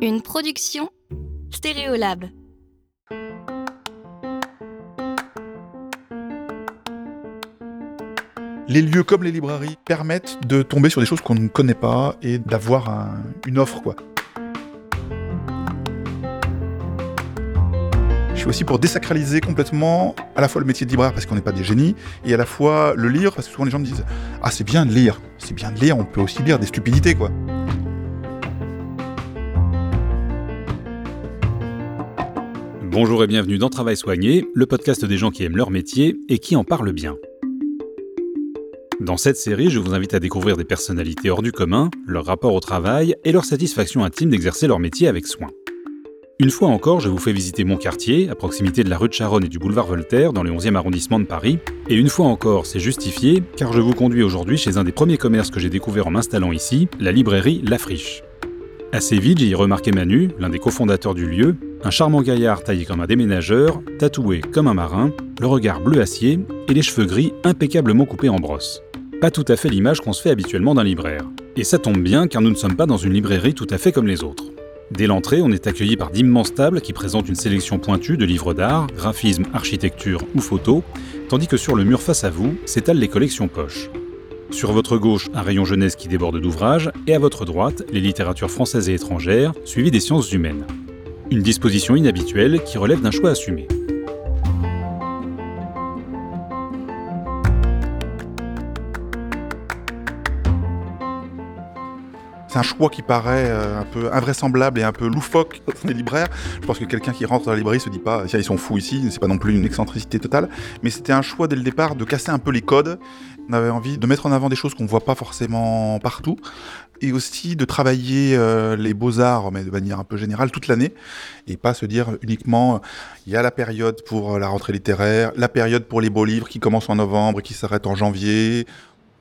Une production Stéréolab. Les lieux comme les librairies permettent de tomber sur des choses qu'on ne connaît pas et d'avoir un- une offre, quoi. Je suis aussi pour désacraliser complètement à la fois le métier de libraire parce qu'on n'est pas des génies et à la fois le lire parce que souvent les gens me disent Ah, c'est bien de lire, c'est bien de lire, on peut aussi lire des stupidités, quoi. Bonjour et bienvenue dans Travail Soigné, le podcast des gens qui aiment leur métier et qui en parlent bien. Dans cette série, je vous invite à découvrir des personnalités hors du commun, leur rapport au travail et leur satisfaction intime d'exercer leur métier avec soin. Une fois encore, je vous fais visiter mon quartier, à proximité de la rue de Charonne et du boulevard Voltaire, dans le 11e arrondissement de Paris. Et une fois encore, c'est justifié, car je vous conduis aujourd'hui chez un des premiers commerces que j'ai découvert en m'installant ici, la librairie La Friche. Assez vite, j'y ai remarqué Manu, l'un des cofondateurs du lieu, un charmant gaillard taillé comme un déménageur, tatoué comme un marin, le regard bleu acier et les cheveux gris impeccablement coupés en brosse. Pas tout à fait l'image qu'on se fait habituellement d'un libraire. Et ça tombe bien car nous ne sommes pas dans une librairie tout à fait comme les autres. Dès l'entrée, on est accueilli par d'immenses tables qui présentent une sélection pointue de livres d'art, graphisme, architecture ou photo, tandis que sur le mur face à vous s'étalent les collections poches. Sur votre gauche, un rayon jeunesse qui déborde d'ouvrages, et à votre droite, les littératures françaises et étrangères, suivies des sciences humaines. Une disposition inhabituelle qui relève d'un choix assumé. C'est un choix qui paraît euh, un peu invraisemblable et un peu loufoque dans les libraires. Je pense que quelqu'un qui rentre dans la librairie se dit pas, ils sont fous ici, c'est pas non plus une excentricité totale. Mais c'était un choix dès le départ de casser un peu les codes. On avait envie de mettre en avant des choses qu'on voit pas forcément partout. Et aussi de travailler euh, les beaux-arts, mais de manière un peu générale, toute l'année. Et pas se dire uniquement, euh, il y a la période pour la rentrée littéraire, la période pour les beaux livres qui commencent en novembre et qui s'arrêtent en janvier.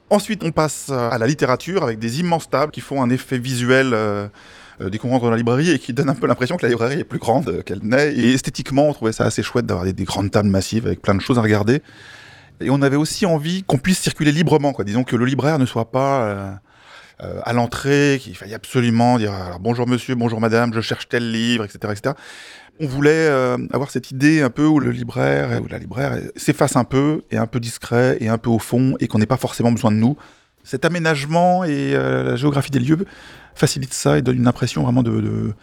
Ensuite, on passe à la littérature avec des immenses tables qui font un effet visuel euh, euh, dès qu'on rentre dans la librairie et qui donne un peu l'impression que la librairie est plus grande euh, qu'elle n'est. Et esthétiquement, on trouvait ça assez chouette d'avoir des, des grandes tables massives avec plein de choses à regarder. Et on avait aussi envie qu'on puisse circuler librement, quoi. Disons que le libraire ne soit pas euh, à l'entrée, qu'il faille absolument dire bonjour monsieur, bonjour madame, je cherche tel livre, etc. etc. On voulait euh, avoir cette idée un peu où le libraire ou la libraire s'efface un peu, et un peu discret, et un peu au fond, et qu'on n'ait pas forcément besoin de nous. Cet aménagement et euh, la géographie des lieux facilite ça et donne une impression vraiment de, de,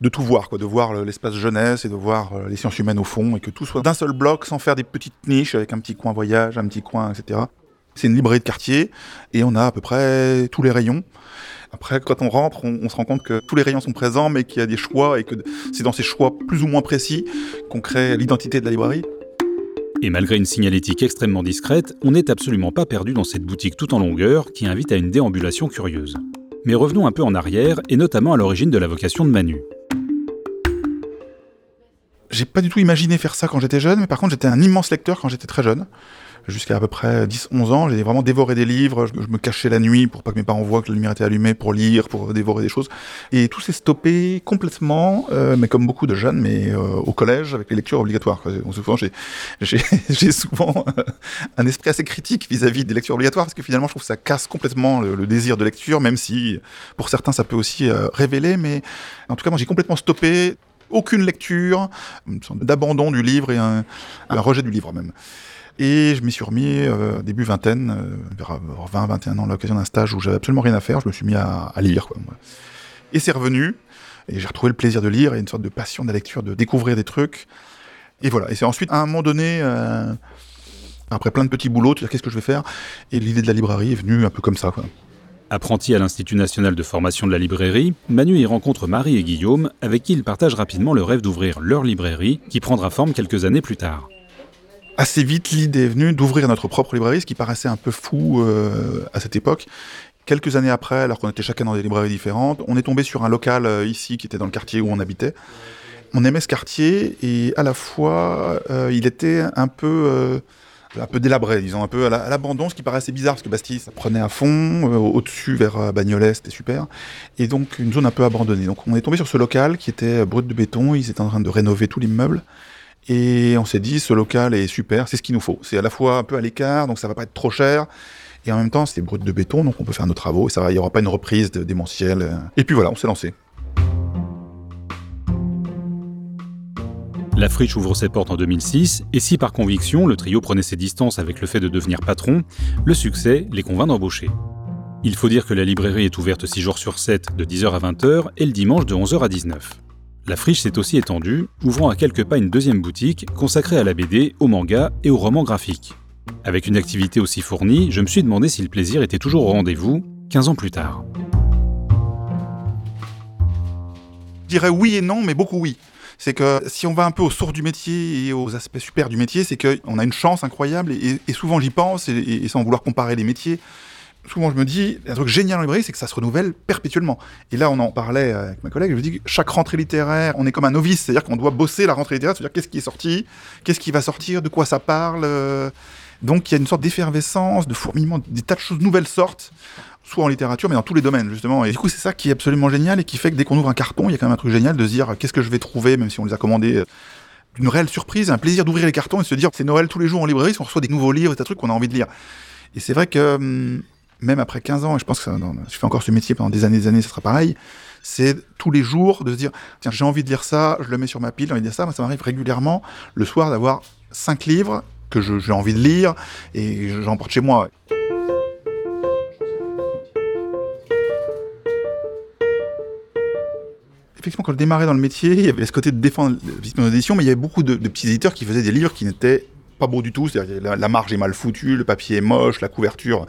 de tout voir, quoi, de voir le- l'espace jeunesse et de voir euh, les sciences humaines au fond, et que tout soit d'un seul bloc sans faire des petites niches avec un petit coin voyage, un petit coin, etc. C'est une librairie de quartier et on a à peu près tous les rayons. Après, quand on rentre, on, on se rend compte que tous les rayons sont présents, mais qu'il y a des choix et que c'est dans ces choix plus ou moins précis qu'on crée l'identité de la librairie. Et malgré une signalétique extrêmement discrète, on n'est absolument pas perdu dans cette boutique tout en longueur qui invite à une déambulation curieuse. Mais revenons un peu en arrière, et notamment à l'origine de la vocation de Manu. J'ai pas du tout imaginé faire ça quand j'étais jeune, mais par contre, j'étais un immense lecteur quand j'étais très jeune. Jusqu'à à peu près 10-11 ans, j'ai vraiment dévoré des livres, je, me cachais la nuit pour pas que mes parents voient que la lumière était allumée, pour lire, pour dévorer des choses. Et tout s'est stoppé complètement, euh, mais comme beaucoup de jeunes, mais euh, au collège, avec les lectures obligatoires. Donc, souvent, j'ai souvent euh, un esprit assez critique vis-à-vis des lectures obligatoires, parce que finalement, je trouve que ça casse complètement le, le désir de lecture, même si pour certains, ça peut aussi euh, révéler. Mais en tout cas, moi, j'ai complètement stoppé aucune lecture, une sorte d'abandon du livre et un, un rejet du livre même. Et je m'y suis remis euh, début vingtaine, euh, vers 20-21 ans, à l'occasion d'un stage où j'avais absolument rien à faire, je me suis mis à, à lire. Quoi. Et c'est revenu, et j'ai retrouvé le plaisir de lire et une sorte de passion de la lecture, de découvrir des trucs. Et voilà, et c'est ensuite, à un moment donné, euh, après plein de petits boulots, de dire qu'est-ce que je vais faire, et l'idée de la librairie est venue un peu comme ça. Quoi. Apprenti à l'Institut national de formation de la librairie, Manu y rencontre Marie et Guillaume, avec qui il partage rapidement le rêve d'ouvrir leur librairie, qui prendra forme quelques années plus tard. Assez vite, l'idée est venue d'ouvrir notre propre librairie, ce qui paraissait un peu fou euh, à cette époque. Quelques années après, alors qu'on était chacun dans des librairies différentes, on est tombé sur un local euh, ici qui était dans le quartier où on habitait. On aimait ce quartier et à la fois, euh, il était un peu, euh, un peu délabré, disons, un peu à la- à l'abandon, ce qui paraissait bizarre parce que Bastille, ça prenait à fond, euh, au-dessus vers euh, Bagnolet, c'était super. Et donc une zone un peu abandonnée. Donc on est tombé sur ce local qui était brut de béton, ils étaient en train de rénover tout l'immeuble. Et on s'est dit, ce local est super, c'est ce qu'il nous faut. C'est à la fois un peu à l'écart, donc ça va pas être trop cher. Et en même temps, c'est brut de béton, donc on peut faire nos travaux et ça il n'y aura pas une reprise de, démentielle. Euh. Et puis voilà, on s'est lancé. La friche ouvre ses portes en 2006, et si par conviction le trio prenait ses distances avec le fait de devenir patron, le succès les convainc d'embaucher. Il faut dire que la librairie est ouverte 6 jours sur 7 de 10h à 20h et le dimanche de 11h à 19h. La friche s'est aussi étendue, ouvrant à quelques pas une deuxième boutique consacrée à la BD, au manga et au roman graphique. Avec une activité aussi fournie, je me suis demandé si le plaisir était toujours au rendez-vous, 15 ans plus tard. Je dirais oui et non, mais beaucoup oui. C'est que si on va un peu aux sources du métier et aux aspects super du métier, c'est qu'on a une chance incroyable, et, souvent j'y pense, et, sans vouloir comparer les métiers, souvent je me dis, un truc génial en librairie, c'est que ça se renouvelle perpétuellement. Et là, on en parlait avec ma collègue, je me dis que chaque rentrée littéraire, on est comme un novice, c'est-à-dire qu'on doit bosser la rentrée littéraire, c'est-à-dire qu'est-ce qui est sorti, qu'est-ce qui va sortir, de quoi ça parle. Euh. Donc il y a une sorte d'effervescence, de fourmillement, des tas de choses nouvelles sortent, soit en littérature, mais dans tous les domaines, justement. Et du coup, c'est ça qui est absolument génial et qui fait que dès qu'on ouvre un carton, il y a quand même un truc génial de se dire qu'est-ce que je vais trouver, même si on les a commandés euh, d'une réelle surprise, un plaisir d'ouvrir les cartons et de se dire c'est Noël tous les jours en librairie, on reçoit des nouveaux livres des trucs qu'on a envie de lire. Et c'est vrai que hum, même après 15 ans, et je pense que je fais encore ce métier pendant des années et des années, ce sera pareil, c'est tous les jours de se dire, tiens, j'ai envie de lire ça, je le mets sur ma pile, j'ai envie de lire ça. Moi, ça m'arrive régulièrement le soir d'avoir cinq livres que j'ai envie de lire et j'emporte chez moi. Effectivement, quand je démarrais dans le métier, il y avait ce côté de défendre l'édition, mais il y avait beaucoup de petits éditeurs qui faisaient des livres qui n'étaient pas beau du tout, c'est-à-dire la, la, marge est mal foutue, le papier est moche, la couverture,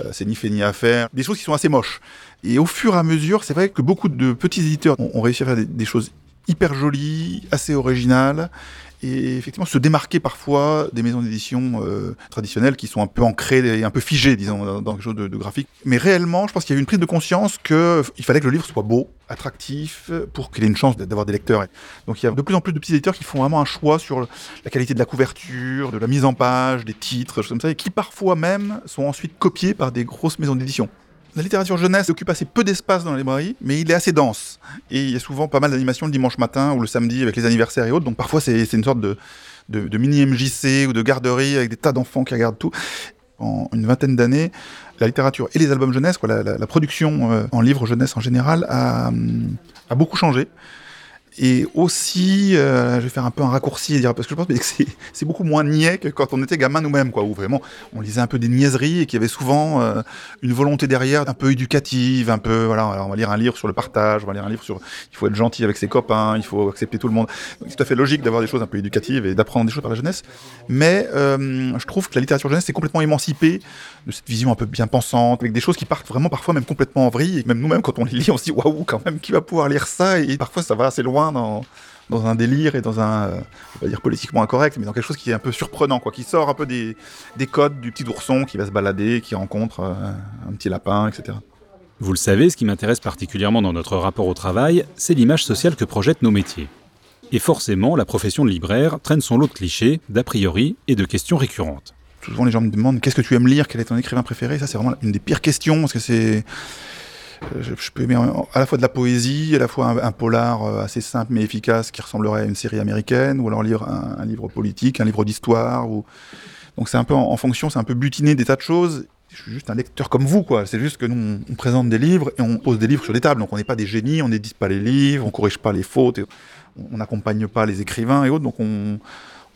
euh, c'est ni fait ni à faire, des choses qui sont assez moches. Et au fur et à mesure, c'est vrai que beaucoup de petits éditeurs ont, réussi à faire des choses hyper jolies, assez originales, et effectivement se démarquer parfois des maisons d'édition euh, traditionnelles qui sont un peu ancrées et un peu figées, disons, dans, quelque chose de, graphique. Mais réellement, je pense qu'il y a eu une prise de conscience qu'il fallait que le livre soit beau, attractif, pour qu'il ait une chance d'avoir des lecteurs. Donc il y a de plus en plus de petits éditeurs qui font vraiment un choix sur la qualité de la couverture, de la mise en page, des titres, choses comme ça, et qui parfois même sont ensuite copiés par des grosses maisons d'édition. La littérature jeunesse occupe assez peu d'espace dans la librairie, mais il est assez dense. Et il y a souvent pas mal d'animations le dimanche matin ou le samedi avec les anniversaires et autres. Donc parfois c'est une sorte de, de, mini MJC ou de garderie avec des tas d'enfants qui regardent tout. En une vingtaine d'années, la littérature et les albums jeunesse, la, production euh, en livres jeunesse en général, a, a beaucoup changé. Et aussi, euh, je vais faire un peu un raccourci dire parce que je pense que c'est beaucoup moins niais que quand on était gamin nous-mêmes, quoi, où vraiment on lisait un peu des niaiseries et qu'il y avait souvent euh, une volonté derrière un peu éducative, un peu voilà, on va lire un livre sur le partage, on va lire un livre sur il faut être gentil avec ses copains, il faut accepter tout le monde. C'est tout à fait logique d'avoir des choses un peu éducatives et d'apprendre des choses par la jeunesse, mais euh, je trouve que la littérature jeunesse est complètement émancipée de cette vision un peu bien pensante, avec des choses qui partent vraiment parfois même complètement en vrille, et même nous-mêmes quand on les lit, on se dit waouh quand même qui va pouvoir lire ça, et parfois ça va assez loin dans, un délire et dans un, euh, on va dire politiquement incorrect, mais dans quelque chose qui est un peu surprenant, quoi, qui sort un peu des, codes du petit ourson qui va se balader, qui rencontre euh, un petit lapin, etc. Vous le savez, ce qui m'intéresse particulièrement dans notre rapport au travail, c'est l'image sociale que projettent nos métiers. Et forcément, la profession de libraire traîne son lot de clichés, d'a priori et de questions récurrentes. Souvent, les gens me demandent qu'est-ce que tu aimes lire, quel est ton écrivain préféré? Ça, c'est vraiment une des pires questions parce que c'est euh, je, peux aimer à la fois de la poésie, à la fois un, polar euh, assez simple mais efficace qui ressemblerait à une série américaine, ou alors lire un, livre politique, un livre d'histoire. Ou... Donc c'est un peu en, fonction, c'est un peu butiné des tas de choses. Je suis juste un lecteur comme vous, quoi. C'est juste que nous, on, présente des livres et on pose des livres sur des tables. Donc on n'est pas des génies, on n'édite pas les livres, on corrige pas les fautes, on n'accompagne pas les écrivains et autres. Donc on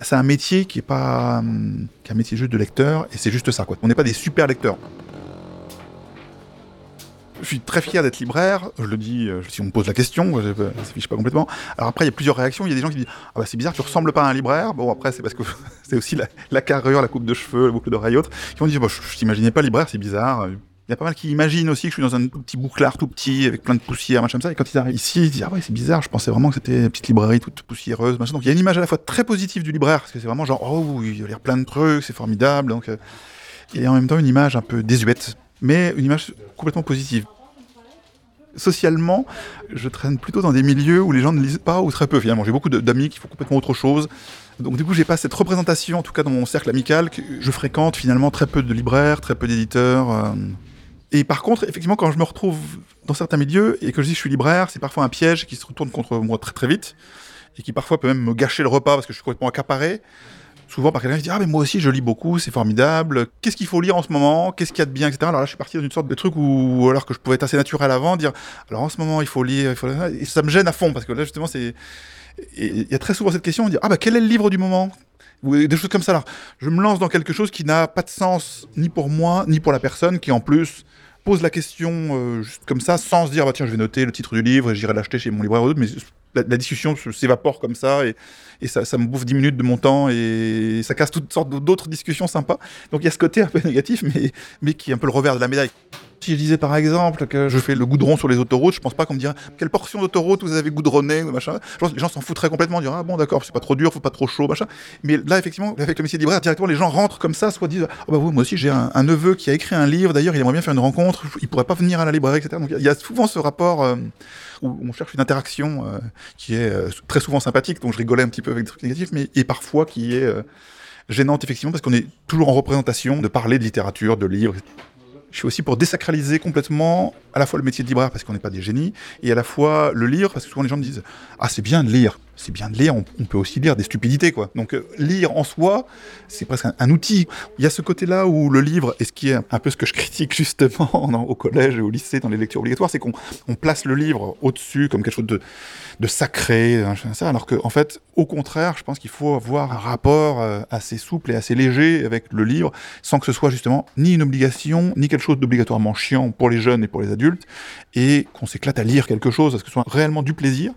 c'est un métier qui est pas hum, qui est un métier juste de lecteur et c'est juste ça quoi. On n'est pas des super lecteurs je suis très fier d'être libraire. Je le dis, euh, si on me pose la question, je ne fiche pas complètement. Alors après, il y a plusieurs réactions. Il y a des gens qui disent Ah bah c'est bizarre, tu ressembles pas à un libraire. Bon, après, c'est parce que c'est aussi la, carrure, la coupe de cheveux, la boucle d'oreille autre. Qui vont dire bah, Je, t'imaginais pas libraire, c'est bizarre. Il y a pas mal qui imaginent aussi que je suis dans un petit bouclard tout petit avec plein de poussière, machin comme ça. Et quand ils arrivent ici, ils disent Ah ouais, c'est bizarre, je pensais vraiment que c'était une petite librairie toute poussiéreuse, machin. Donc il y a une image à la fois très positive du libraire, parce que c'est vraiment genre Oh, il va lire plein de trucs, c'est formidable. Donc, euh, et en même temps, une image un peu désuète, mais une image complètement positive socialement, je traîne plutôt dans des milieux où les gens ne lisent pas ou très peu finalement. J'ai beaucoup d'amis qui font complètement autre chose. Donc du coup, j'ai pas cette représentation, en tout cas dans mon cercle amical, que je fréquente finalement très peu de libraires, très peu d'éditeurs. Euh. Et par contre, effectivement, quand je me retrouve dans certains milieux et que je dis que je suis libraire, c'est parfois un piège qui se retourne contre moi très très vite et qui parfois peut même me gâcher le repas parce que je suis complètement accaparé. souvent par quelqu'un qui dit ah mais moi aussi je lis beaucoup, c'est formidable. Qu'est-ce qu'il faut lire en ce moment? Qu'est-ce qu'il y a de bien, etc. Alors là je suis parti dans une sorte de truc où alors que je pouvais être assez naturel avant, dire alors en ce moment il faut lire, et ça me gêne à fond parce que là justement c'est il y a très souvent cette question, on dit ah bah quel est le livre du moment? Ou des choses comme ça. Alors, je me lance dans quelque chose qui n'a pas de sens ni pour moi, ni pour la personne, qui en plus pose la question euh, juste comme ça, sans se dire, bah, tiens, je vais noter le titre du livre et j'irai l'acheter chez mon libraire ou autre, mais la, discussion s'évapore comme ça et, ça, me bouffe 10 minutes de mon temps et ça casse toutes sortes d'autres discussions sympas. Donc il y a ce côté un peu négatif, mais, mais qui est un peu le revers de la médaille. Si je disais par exemple que je fais le goudron sur les autoroutes, je pense pas qu'on me dirait quelle portion d'autoroute vous avez goudronné, machin. Les gens s'en foutraient complètement, dire ah bon d'accord, c'est pas trop dur, faut pas trop chaud, machin. Mais là effectivement, avec le métier de libraire, directement les gens rentrent comme ça, soit disent ah bah oui, moi aussi j'ai un, neveu qui a écrit un livre, d'ailleurs il aimerait bien faire une rencontre, il pourrait pas venir à la librairie, etc. Donc il y a souvent ce rapport euh, où on cherche une interaction euh, qui est euh, très souvent sympathique, donc je rigolais un petit peu avec des trucs négatifs, mais et parfois qui est gênante effectivement parce qu'on est toujours en représentation de parler de littérature, de livres. Je suis aussi pour désacraliser complètement à la fois le métier de libraire parce qu'on n'est pas des génies et à la fois le lire parce que souvent les gens me disent ah c'est bien de lire c'est bien de lire on, peut aussi lire des stupidités quoi donc euh, lire en soi c'est presque un, outil il y a ce côté là où le livre et ce qui est un peu ce que je critique justement au collège et au lycée dans les lectures obligatoires c'est qu'on place le livre au dessus comme quelque chose de de sacré, ça, alors qu'en en fait, au contraire, je pense qu'il faut avoir un rapport euh, assez souple et assez léger avec le livre, sans que ce soit justement ni une obligation, ni quelque chose d'obligatoirement chiant pour les jeunes et pour les adultes, et qu'on s'éclate à lire quelque chose, à ce que ce soit réellement du plaisir.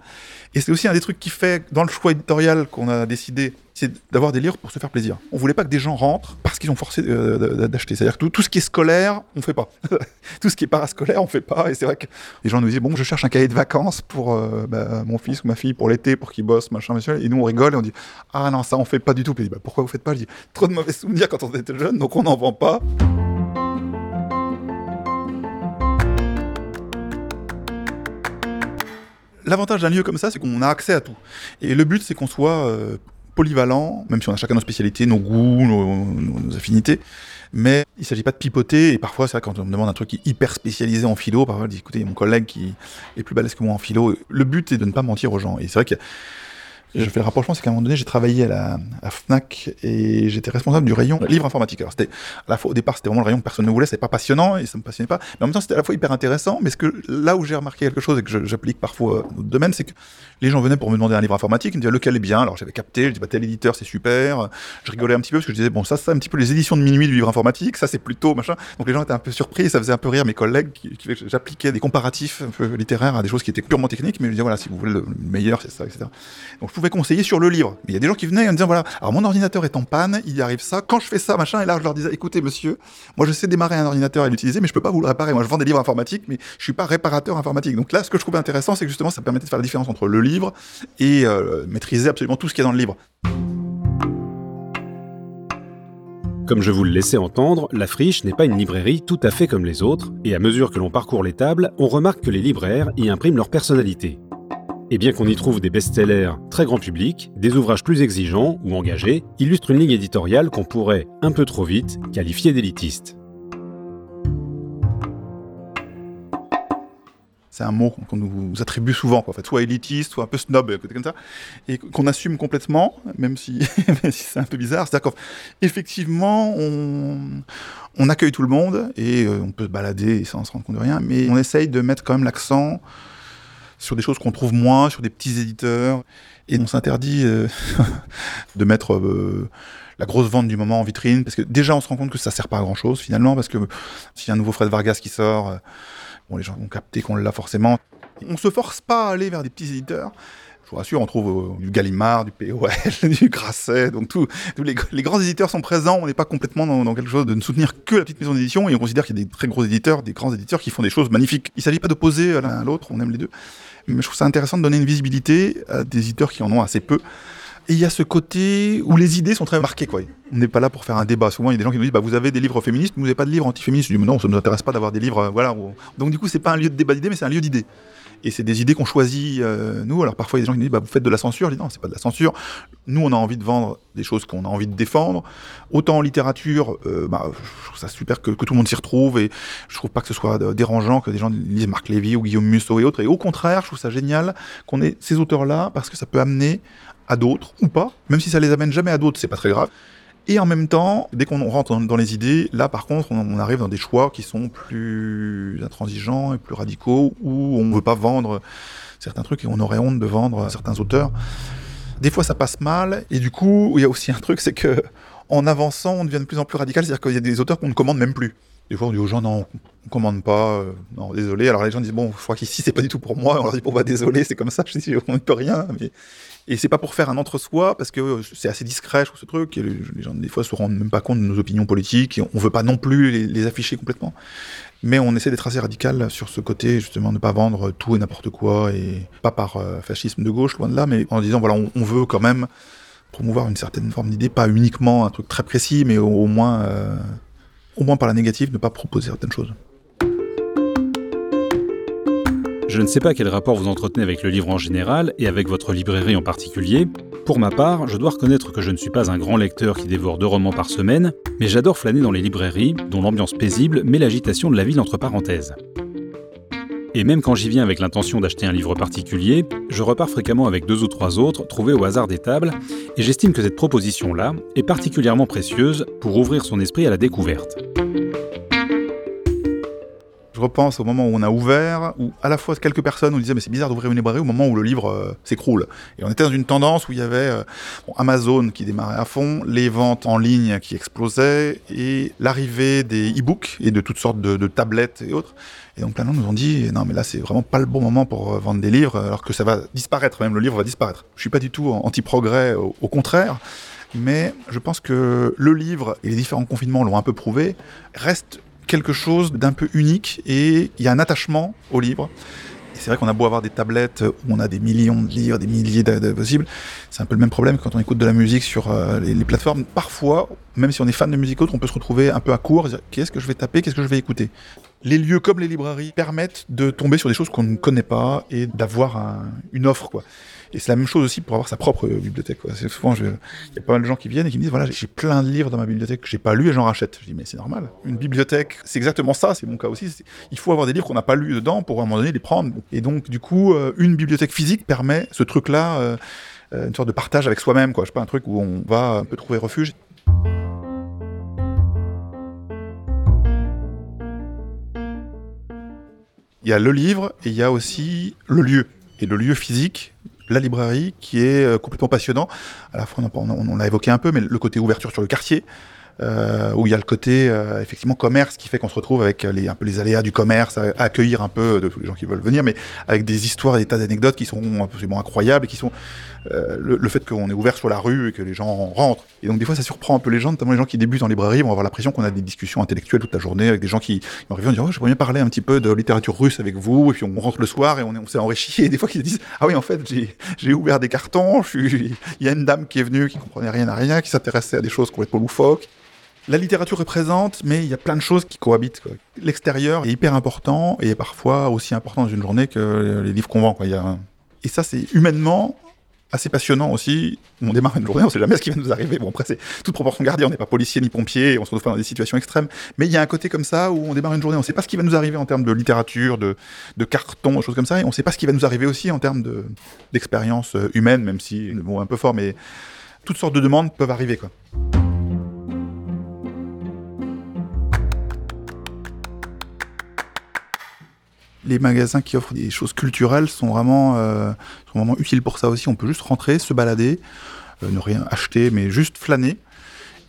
Et c'est aussi un des trucs qui fait, dans le choix éditorial qu'on a décidé c'est d'avoir des livres pour se faire plaisir. On voulait pas que des gens rentrent parce qu'ils ont forcé euh, d'acheter. C'est-à-dire que tout, ce qui est scolaire, on fait pas. tout ce qui est parascolaire, on fait pas. Et c'est vrai que les gens nous disaient bon, je cherche un cahier de vacances pour euh, bah, mon fils ou ma fille pour l'été, pour qu'il bosse, machin, machin. Et nous on rigole et on dit ah non ça on fait pas du tout. Puis bah, pourquoi vous faites pas? Je dis trop de mauvais souvenirs quand on était jeune, donc on n'en vend pas. L'avantage d'un lieu comme ça, c'est qu'on a accès à tout. Et le but, c'est qu'on soit euh, polyvalent, même si on a chacun nos spécialités, nos goûts, nos, affinités. Mais il ne s'agit pas de pipoter, et parfois, c'est quand on me demande un truc hyper spécialisé en philo, parfois, je dis, écoutez, mon collègue qui est plus balèze que moi en philo. Le but est de ne pas mentir aux gens. Et c'est vrai que je fais le rapprochement, c'est qu'à un moment donné, j'ai travaillé à la Fnac et j'étais responsable du rayon livre informatique. Alors c'était à la fois au départ, c'était vraiment le rayon que personne ne voulait, c'était pas passionnant et ça me passionnait pas, mais en même temps, c'était à la fois hyper intéressant. Mais ce que là où j'ai remarqué quelque chose et que j'applique parfois dans d'autres domaines, c'est que les gens venaient pour me demander un livre informatique, ils me disaient lequel est bien? Alors j'avais capté, je dis bah tel éditeur c'est super. Je rigolais un petit peu parce que je disais bon ça c'est un petit peu les éditions de minuit du livre informatique, ça c'est plutôt machin. Donc les gens étaient un peu surpris, ça faisait un peu rire mes collègues qui, j'appliquais des comparatifs un peu littéraires à des choses qui étaient purement techniques, mais je disais voilà si vous voulez le meilleur c'est ça etc. Donc je conseiller sur le livre mais il y a des gens qui venaient en disant voilà, alors mon ordinateur est en panne, il y arrive ça, quand je fais ça, machin, et là je leur disais écoutez monsieur, moi je sais démarrer un ordinateur et l'utiliser, mais je peux pas vous le réparer. Moi je vends des livres informatiques, mais je suis pas réparateur informatique. Donc là, ce que je trouvais intéressant, c'est que justement ça permettait de faire la différence entre le livre et euh, maîtriser absolument tout ce qui est dans le livre. Comme je vous le laissais entendre, la friche n'est pas une librairie tout à fait comme les autres, et à mesure que l'on parcourt les tables, on remarque que les libraires y impriment leur personnalité. Et bien qu'on y trouve des best-sellers très grand public, des ouvrages plus exigeants ou engagés illustrent une ligne éditoriale qu'on pourrait, un peu trop vite, qualifier d'élitiste. c'est un mot qu'on nous attribue souvent. En fait, soit élitiste, soit un peu snob, comme ça, et qu'on assume complètement, même si, c'est un peu bizarre. C'est-à-dire qu'effectivement, on, on, accueille tout le monde et euh, on peut se balader sans se rendre compte de rien, mais on essaye de mettre quand même l'accent sur des choses qu'on trouve moins, sur des petits éditeurs. Et on s'interdit euh, de mettre euh, la grosse vente du moment en vitrine, parce que déjà on se rend compte que ça sert pas à grand chose finalement, parce que s'il y a un nouveau Fred Vargas qui sort, euh, bon, les gens vont capter qu'on l'a forcément. On se force pas à aller vers des petits éditeurs. Je vous rassure, on trouve du Gallimard, du POL, du Grasset, donc tous les, grands éditeurs sont présents. On n'est pas complètement dans, dans, quelque chose de ne soutenir que la petite maison d'édition, et on considère qu'il y a des très gros éditeurs, des grands éditeurs qui font des choses magnifiques. Il ne s'agit pas d'opposer l'un à l'autre, on aime les deux. Mais je trouve ça intéressant de donner une visibilité à des éditeurs qui en ont assez peu. Et il y a ce côté où les idées sont très marquées. Quoi. On n'est pas là pour faire un débat. Souvent, il y a des gens qui nous disent bah, Vous avez des livres féministes, vous n'avez pas de livres antiféministes. Je dis Non, ça ne nous intéresse pas d'avoir des livres. Euh, voilà. Donc, du coup, c'est pas un lieu de débat d'idées, mais c'est un lieu d'idées. Et c'est des idées qu'on choisit, euh, nous. Alors, parfois, il y a des gens qui disent bah, Vous faites de la censure. Je dis Non, c'est pas de la censure. Nous, on a envie de vendre des choses qu'on a envie de défendre. Autant en littérature, euh, bah, je trouve ça super que, tout le monde s'y retrouve. Et je trouve pas que ce soit dérangeant que des gens lisent Marc Lévy ou Guillaume Musso et autres. Et au contraire, je trouve ça génial qu'on ait ces auteurs-là parce que ça peut amener à d'autres, ou pas. Même si ça les amène jamais à d'autres, c'est pas très grave. Et en même temps, dès qu'on rentre dans, les idées, là par contre, on, arrive dans des choix qui sont plus intransigeants et plus radicaux, où on ne veut pas vendre certains trucs et on aurait honte de vendre certains auteurs. Des fois, ça passe mal, et du coup, il y a aussi un truc, c'est que en avançant, on devient de plus en plus radical, c'est-à-dire qu'il y a des auteurs qu'on ne commande même plus. Des fois, on dit aux gens, non, on commande pas, euh, non, désolé. Alors les gens disent, bon, je crois qu'ici, c'est pas du tout pour moi. On leur dit, bon, bah, désolé, c'est comme ça. Je dis, on ne peut rien. Mais... Et c'est pas pour faire un entre-soi, parce que euh, c'est assez discret, je trouve, ce truc. Et les gens, des fois, se rendent même pas compte de nos opinions politiques. Et on veut pas non plus les, afficher complètement. Mais on essaie d'être assez radical sur ce côté, justement, de ne pas vendre tout et n'importe quoi. Et pas par euh, fascisme de gauche, loin de là, mais en disant, voilà, on, veut quand même promouvoir une certaine forme d'idée, pas uniquement un truc très précis, mais au, moins au moins par la négative, ne pas proposer certaines choses. Je ne sais pas quel rapport vous entretenez avec le livre en général et avec votre librairie en particulier. Pour ma part, je dois reconnaître que je ne suis pas un grand lecteur qui dévore deux romans par semaine, mais j'adore flâner dans les librairies, dont l'ambiance paisible met l'agitation de la ville entre parenthèses. Et même quand j'y viens avec l'intention d'acheter un livre particulier, je repars fréquemment avec deux ou trois autres trouvés au hasard des tables, et j'estime que cette proposition-là est particulièrement précieuse pour ouvrir son esprit à la découverte. Repense au moment où on a ouvert, où à la fois quelques personnes nous disaient mais c'est bizarre d'ouvrir une librairie au moment où le livre euh, s'écroule. Et on était dans une tendance où il y avait euh, Amazon qui démarrait à fond, les ventes en ligne qui explosaient et l'arrivée des e-books et de toutes sortes de, tablettes et autres. Et donc plein de gens nous ont dit non mais là c'est vraiment pas le bon moment pour euh, vendre des livres alors que ça va disparaître, même le livre va disparaître. Je suis pas du tout anti-progrès, au contraire mais je pense que le livre, et les différents confinements l'ont un peu prouvé, reste quelque chose d'un peu unique et il y a un attachement au livre. C'est vrai qu'on a beau avoir des tablettes où on a des millions de livres, des milliers de, possibles, c'est un peu le même problème quand on écoute de la musique sur euh, les, plateformes. Parfois, même si on est fan de musique autre, on peut se retrouver un peu à court, qu'est-ce que je vais taper, qu'est-ce que je vais écouter? Les lieux comme les librairies permettent de tomber sur des choses qu'on ne connaît pas et d'avoir une offre. quoi. Et c'est la même chose aussi pour avoir sa propre bibliothèque. Souvent, il y a pas mal de gens qui viennent et qui me disent voilà, j'ai plein de livres dans ma bibliothèque que j'ai pas lus et j'en rachète. Je dis mais c'est normal. Une bibliothèque, c'est exactement ça. C'est mon cas aussi. Il faut avoir des livres qu'on n'a pas lus dedans pour à un moment donné les prendre. Et donc du coup, euh, une bibliothèque physique permet ce truc-là, euh, euh, une sorte de partage avec soi-même. Quoi. Je sais pas un truc où on va un peu trouver refuge. Il y a le livre et il y a aussi le lieu. Et le lieu physique, la librairie, qui est euh, complètement passionnant. À la fois, on, l'a évoqué un peu, mais le côté ouverture sur le quartier, euh, où il y a le côté euh, effectivement commerce qui fait qu'on se retrouve avec les, un peu les aléas du commerce, à, accueillir un peu de tous les gens qui veulent venir, mais avec des histoires, des tas d'anecdotes qui sont absolument incroyables et qui sont euh, le, fait qu'on est ouvert sur la rue et que les gens rentrent. Et donc des fois ça surprend un peu les gens, notamment les gens qui débutent en librairie vont avoir l'impression qu'on a des discussions intellectuelles toute la journée avec des gens qui arrivent en disant oh, j'aimerais bien parler un petit peu de littérature russe avec vous et puis on rentre le soir et on, on s'est enrichi. Et des fois ils disent ah oui en fait j'ai ouvert des cartons, il y a une dame qui est venue qui comprenait rien à rien, qui s'intéressait à des choses complètement loufoques la littérature est présente, mais il y a plein de choses qui cohabitent. L'extérieur est hyper important et est parfois aussi important dans une journée que les livres qu'on vend. Et ça, c'est humainement assez passionnant aussi. On démarre une journée, on sait jamais ce qui va nous arriver. Bon, après, c'est toute proportion gardée, on n'est pas policier ni pompier, on se retrouve dans des situations extrêmes. Mais il y a un côté comme ça où on démarre une journée, on ne sait pas ce qui va nous arriver en termes de littérature, de, de choses comme ça, et on ne sait pas ce qui va nous arriver aussi en termes d'expérience humaine, même si, bon, un peu fort, mais toutes sortes de demandes peuvent arriver. Les magasins qui offrent des choses culturelles sont vraiment, euh, sont vraiment utiles pour ça aussi. On peut juste rentrer, se balader, euh, ne rien acheter, mais juste flâner.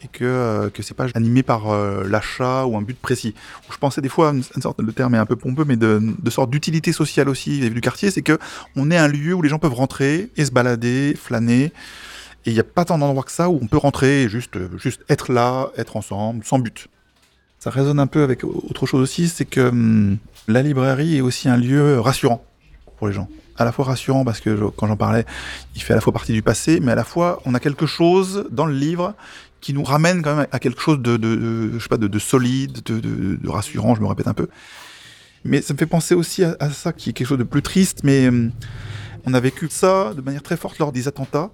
Et que, euh, que c'est pas animé par l'achat ou un but précis. Je pensais des fois de terme est un peu pompeux, mais de, de sorte d'utilité sociale aussi du quartier, c'est que on est un lieu où les gens peuvent rentrer et se balader, flâner. Et il n'y a pas tant d'endroits que ça où on peut rentrer et juste, juste être là, être ensemble, sans but. Ça résonne un peu avec autre chose aussi, c'est que hum, la librairie est aussi un lieu rassurant pour les gens. À la fois rassurant parce que quand j'en parlais, il fait à la fois partie du passé, mais à la fois on a quelque chose dans le livre qui nous ramène quand même à quelque chose de, je sais pas, de, solide, de, rassurant, je me répète un peu. Mais ça me fait penser aussi à, ça qui est quelque chose de plus triste, mais hum, on a vécu ça de manière très forte lors des attentats.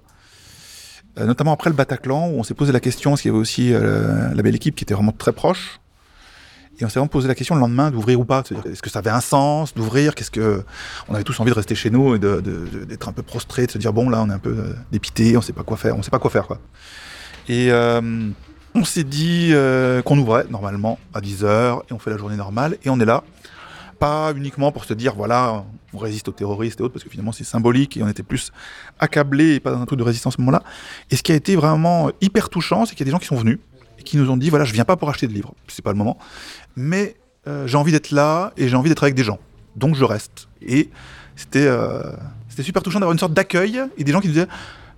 Euh, notamment après le Bataclan, où on s'est posé la question, parce qu'il y avait aussi euh, la belle équipe qui était vraiment très proche, On s'est vraiment posé la question le lendemain d'ouvrir ou pas. Est-ce que ça avait un sens d'ouvrir? Qu'est-ce que on avait tous envie de rester chez nous et d'être un peu prostré, de se dire bon là on est un peu euh, dépité, on sait pas quoi faire, on sait pas quoi faire quoi. Et euh, on s'est dit euh, qu'on ouvrait normalement à 10h et on fait la journée normale et on est là. Pas uniquement pour se dire voilà on résiste aux terroristes et autres parce que finalement c'est symbolique et on était plus accablés et pas dans un truc de résistance à ce moment-là. Et ce qui a été vraiment hyper touchant, c'est qu'il y a des gens qui sont venus qui nous ont dit voilà je viens pas pour acheter de livres, c'est pas le moment, mais euh, j'ai envie d'être là et j'ai envie d'être avec des gens, donc je reste. Et c'était euh, c'était super touchant d'avoir une sorte d'accueil et des gens qui nous disaient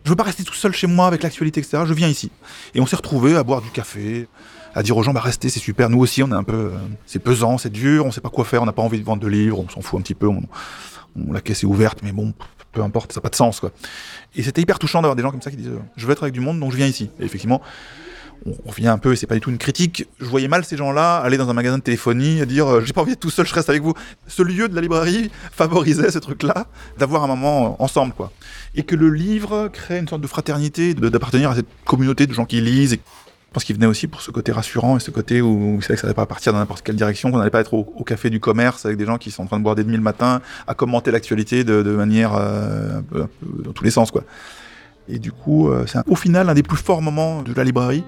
je veux pas rester tout seul chez moi avec l'actualité, etc. Je viens ici. Et on s'est retrouvés à boire du café, à dire aux gens, bah restez, c'est super. Nous aussi, on est un peu, euh, c'est pesant, c'est dur, on sait pas quoi faire, on n'a pas envie de vendre de livres, on s'en fout un petit peu, la caisse est ouverte, mais bon, peu importe, ça n'a pas de sens, quoi. Et c'était hyper touchant d'avoir des gens comme ça qui disent, je veux être avec du monde, donc je viens ici. Et effectivement, on revient un peu, et c'est pas du tout une critique. Je voyais mal ces gens-là aller dans un magasin de téléphonie et dire, euh, j'ai pas envie d'être tout seul, je reste avec vous. Ce lieu de la librairie favorisait ce truc-là, d'avoir un moment euh, ensemble, quoi. Et que le livre crée une sorte de fraternité, d'appartenir à cette communauté de gens qui lisent. Et je pense qu'il venait aussi pour ce côté rassurant et ce côté où c'est vrai que ça n'allait pas partir dans n'importe quelle direction, qu'on n'allait pas être au, café du commerce avec des gens qui sont en train de boire des demi le matin, à commenter l'actualité de, manière euh, dans tous les sens, quoi. Et du coup, euh, c'est au final un des plus forts moments de la librairie,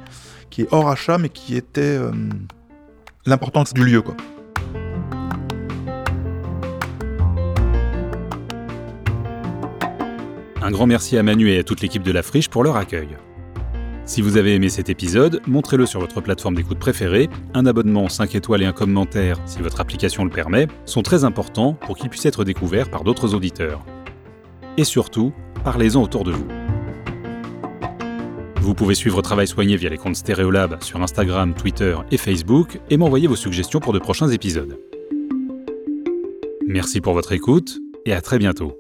qui est hors achat, mais qui était euh, l'importance du lieu. Un grand merci à Manu et à toute l'équipe de la Friche pour leur accueil. Si vous avez aimé cet épisode, montrez-le sur votre plateforme d'écoute préférée. Un abonnement, 5 étoiles et un commentaire, si votre application le permet, sont très importants pour qu'il puisse être découvert par d'autres auditeurs. Et surtout, parlez-en autour de vous. Vous pouvez suivre Travail Soigné via les comptes Stéréolab sur Instagram, Twitter et Facebook et m'envoyer vos suggestions pour de prochains épisodes. Merci pour votre écoute et à très bientôt.